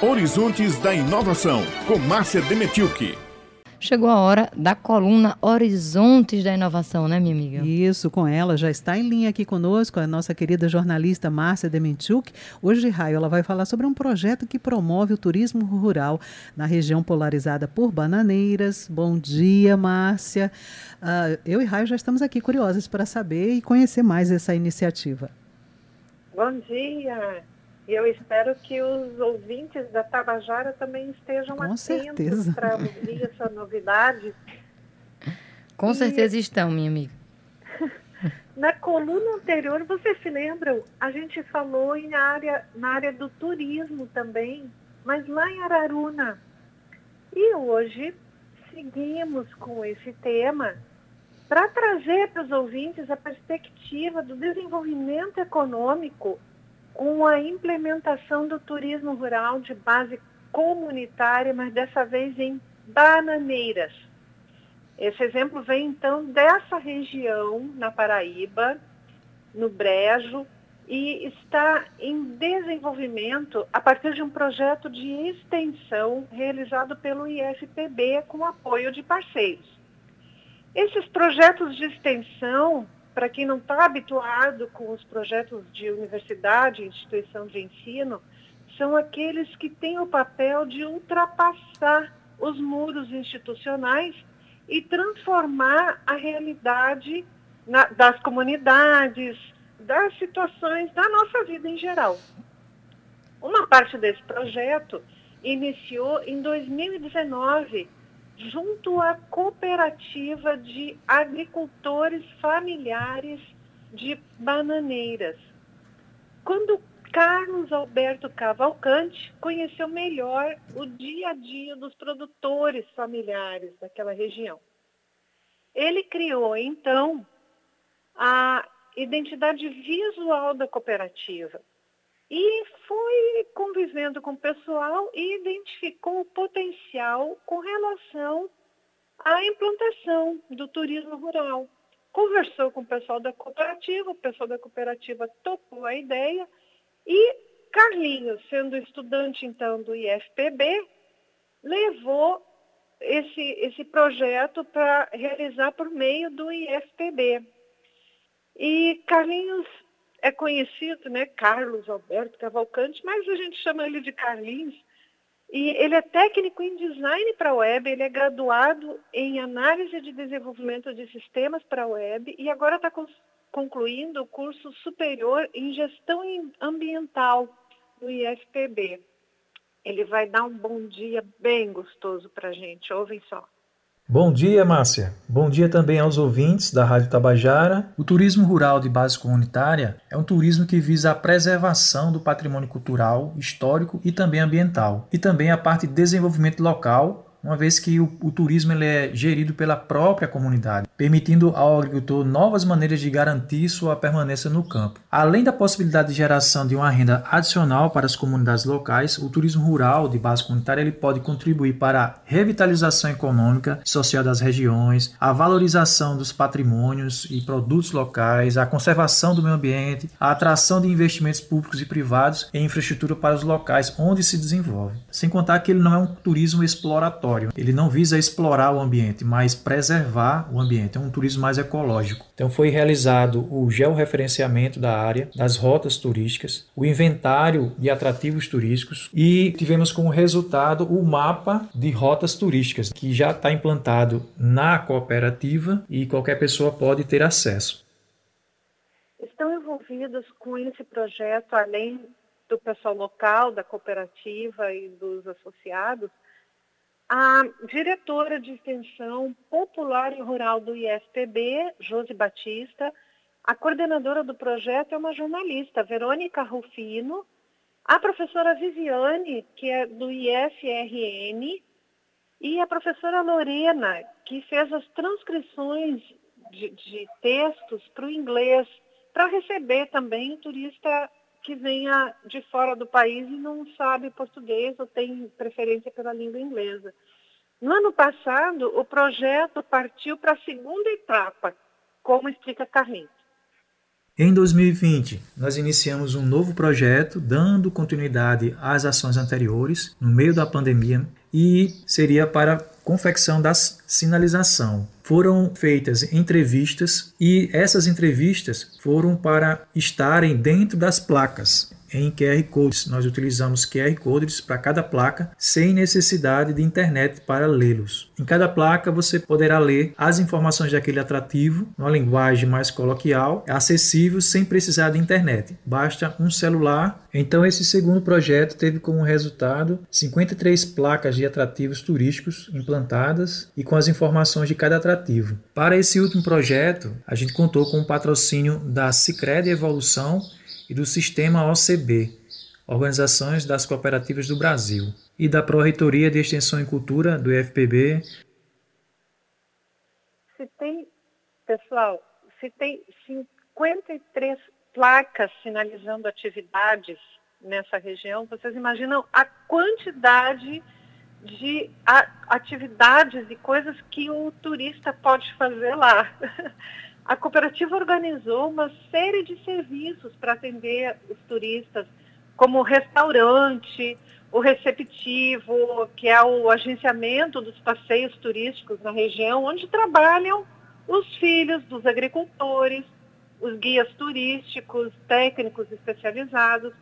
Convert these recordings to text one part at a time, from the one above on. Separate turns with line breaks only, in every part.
Horizontes da Inovação, com Márcia Demetilke.
Chegou a hora da coluna Horizontes da Inovação, né, minha amiga?
Isso, com ela. Já está em linha aqui conosco a nossa querida jornalista Márcia Demenchuk. Hoje, Raio, ela vai falar sobre um projeto que promove o turismo rural na região polarizada por bananeiras. Bom dia, Márcia. Uh, eu e Raio já estamos aqui curiosas para saber e conhecer mais essa iniciativa.
Bom dia. E eu espero que os ouvintes da Tabajara também estejam
Com
atentos para ouvir essa novidade.
Com e... certeza estão, minha amiga.
Na coluna anterior, vocês se lembram? A gente falou em área, na área do turismo também, mas lá em Araruna. E hoje seguimos com esse tema para trazer para os ouvintes a perspectiva do desenvolvimento econômico com a implementação do turismo rural de base comunitária, mas dessa vez em bananeiras. Esse exemplo vem então dessa região na Paraíba, no Brejo, e está em desenvolvimento a partir de um projeto de extensão realizado pelo IFPB com apoio de parceiros. Esses projetos de extensão para quem não está habituado com os projetos de universidade, instituição de ensino, são aqueles que têm o papel de ultrapassar os muros institucionais e transformar a realidade na, das comunidades, das situações da nossa vida em geral. Uma parte desse projeto iniciou em 2019 junto à cooperativa de agricultores familiares de bananeiras. Quando Carlos Alberto Cavalcante conheceu melhor o dia a dia dos produtores familiares daquela região. Ele criou, então, a identidade visual da cooperativa, e foi convivendo com o pessoal e identificou o potencial com relação à implantação do turismo rural. Conversou com o pessoal da cooperativa, o pessoal da cooperativa topou a ideia e Carlinhos, sendo estudante então do IFPB, levou esse, esse projeto para realizar por meio do IFPB. E Carlinhos é conhecido, né, Carlos Alberto Cavalcante, mas a gente chama ele de Carlinhos. E ele é técnico em design para web, ele é graduado em análise de desenvolvimento de sistemas para web e agora está concluindo o curso superior em gestão ambiental do IFPB. Ele vai dar um bom dia bem gostoso para a gente, ouvem só.
Bom dia, Márcia. Bom dia também aos ouvintes da Rádio Tabajara. O turismo rural de base comunitária é um turismo que visa a preservação do patrimônio cultural, histórico e também ambiental, e também a parte de desenvolvimento local uma vez que o, o, turismo ele é gerido pela própria comunidade, permitindo ao agricultor novas maneiras de garantir sua permanência no campo. Além da possibilidade de geração de uma renda adicional para as comunidades locais, o turismo rural de base comunitária ele pode contribuir para a revitalização econômica e social das regiões, a valorização dos patrimônios e produtos locais, a conservação do meio ambiente, a atração de investimentos públicos e privados em infraestrutura para os locais onde se desenvolve. Sem contar que ele não é um turismo exploratório ele não visa explorar o ambiente, mas preservar o ambiente. É um turismo mais ecológico. Então foi realizado o georreferenciamento da área, das rotas turísticas, o inventário de atrativos turísticos e tivemos como resultado o mapa de rotas turísticas, que já está implantado na cooperativa e qualquer pessoa pode ter acesso.
Estão envolvidos com esse projeto, além do pessoal local, da cooperativa e dos associados, a diretora de extensão popular e rural do IFPB, Josi Batista, a coordenadora do projeto é uma jornalista, Verônica Rufino, a professora Viviane, que é do IFRN, e a professora Lorena, que fez as transcrições de, de textos para o inglês, para receber também o turista que venha de fora do país e não sabe português ou tem preferência pela língua inglesa. No ano passado, o projeto partiu para a segunda etapa, como explica Carlinhos.
Em 2020, nós iniciamos um novo projeto, dando continuidade às ações anteriores, no meio da pandemia, e seria para confecção da sinalização. Foram feitas entrevistas e essas entrevistas foram para estarem dentro das placas em QR Codes. Nós utilizamos QR Codes para cada placa, sem necessidade de internet para lê-los. Em cada placa você poderá ler as informações daquele atrativo, numa linguagem mais coloquial, acessível sem precisar de internet. Basta um celular. Então esse segundo projeto teve como resultado 53 placas de atrativos turísticos implantadas e com as informações de cada atrativo. Para esse último projeto, a gente contou com o patrocínio da Sicredi Evolução e do Sistema OCB, Organizações das Cooperativas do Brasil, e da Pró-Reitoria de Extensão e Cultura do IFPB.
Se tem, pessoal, se tem 53 placas sinalizando atividades nessa região, vocês imaginam a quantidade de atividades e coisas que o turista pode fazer lá. a cooperativa organizou uma série de serviços para atender os turistas, como o restaurante, o receptivo, que é o agenciamento dos passeios turísticos na região, onde trabalham os filhos dos agricultores, os guias turísticos, técnicos especializados.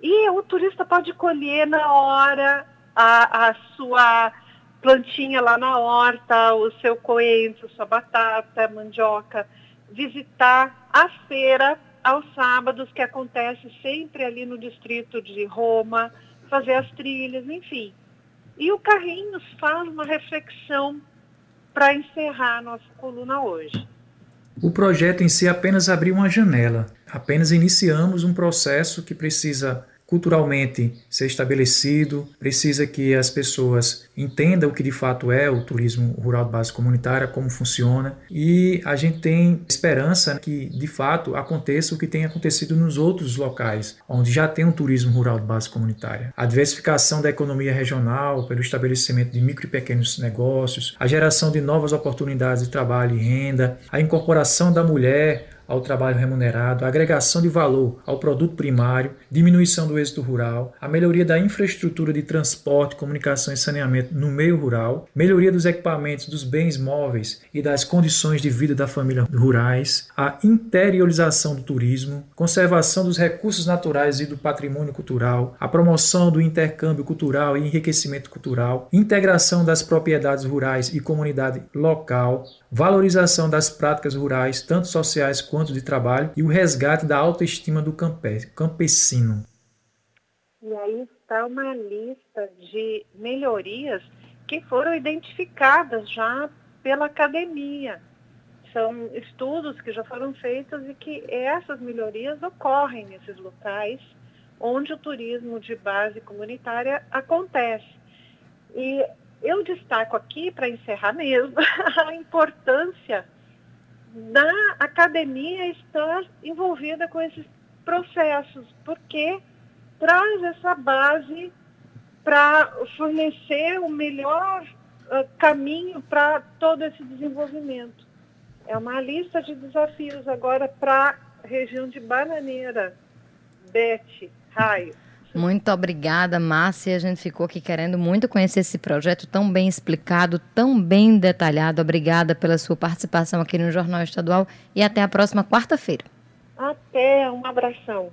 E o turista pode colher na hora a, a sua plantinha lá na horta, o seu coentro, sua batata, mandioca, visitar a feira aos sábados, que acontece sempre ali no distrito de Roma, fazer as trilhas, enfim. E o Carrinhos faz uma reflexão para encerrar a nossa coluna hoje.
O projeto em si apenas abriu uma janela, apenas iniciamos um processo que precisa culturalmente ser estabelecido, precisa que as pessoas entendam o que de fato é o turismo rural de base comunitária, como funciona, e a gente tem esperança que de fato aconteça o que tem acontecido nos outros locais, onde já tem um turismo rural de base comunitária. A diversificação da economia regional pelo estabelecimento de micro e pequenos negócios, a geração de novas oportunidades de trabalho e renda, a incorporação da mulher ao trabalho remunerado, agregação de valor ao produto primário, diminuição do êxito rural, a melhoria da infraestrutura de transporte, comunicação e saneamento no meio rural, melhoria dos equipamentos, dos bens móveis e das condições de vida da família rurais, a interiorização do turismo, conservação dos recursos naturais e do patrimônio cultural, a promoção do intercâmbio cultural e enriquecimento cultural, integração das propriedades rurais e comunidade local, valorização das práticas rurais, tanto sociais quanto de trabalho, e o resgate da autoestima do campesino.
E aí está uma lista de melhorias que foram identificadas já pela academia. São estudos que já foram feitos e que essas melhorias ocorrem nesses locais onde o turismo de base comunitária acontece. E eu destaco aqui, para encerrar mesmo, a importância da academia estar envolvida com esses processos, porque traz essa base para fornecer o melhor uh, caminho para todo esse desenvolvimento. É uma lista de desafios agora para a região de Bananeira, Bete, Raio.
Muito obrigada, Márcia. A gente ficou aqui querendo muito conhecer esse projeto tão bem explicado, tão bem detalhado. Obrigada pela sua participação aqui no Jornal Estadual e até a próxima quarta-feira.
Até, um abração.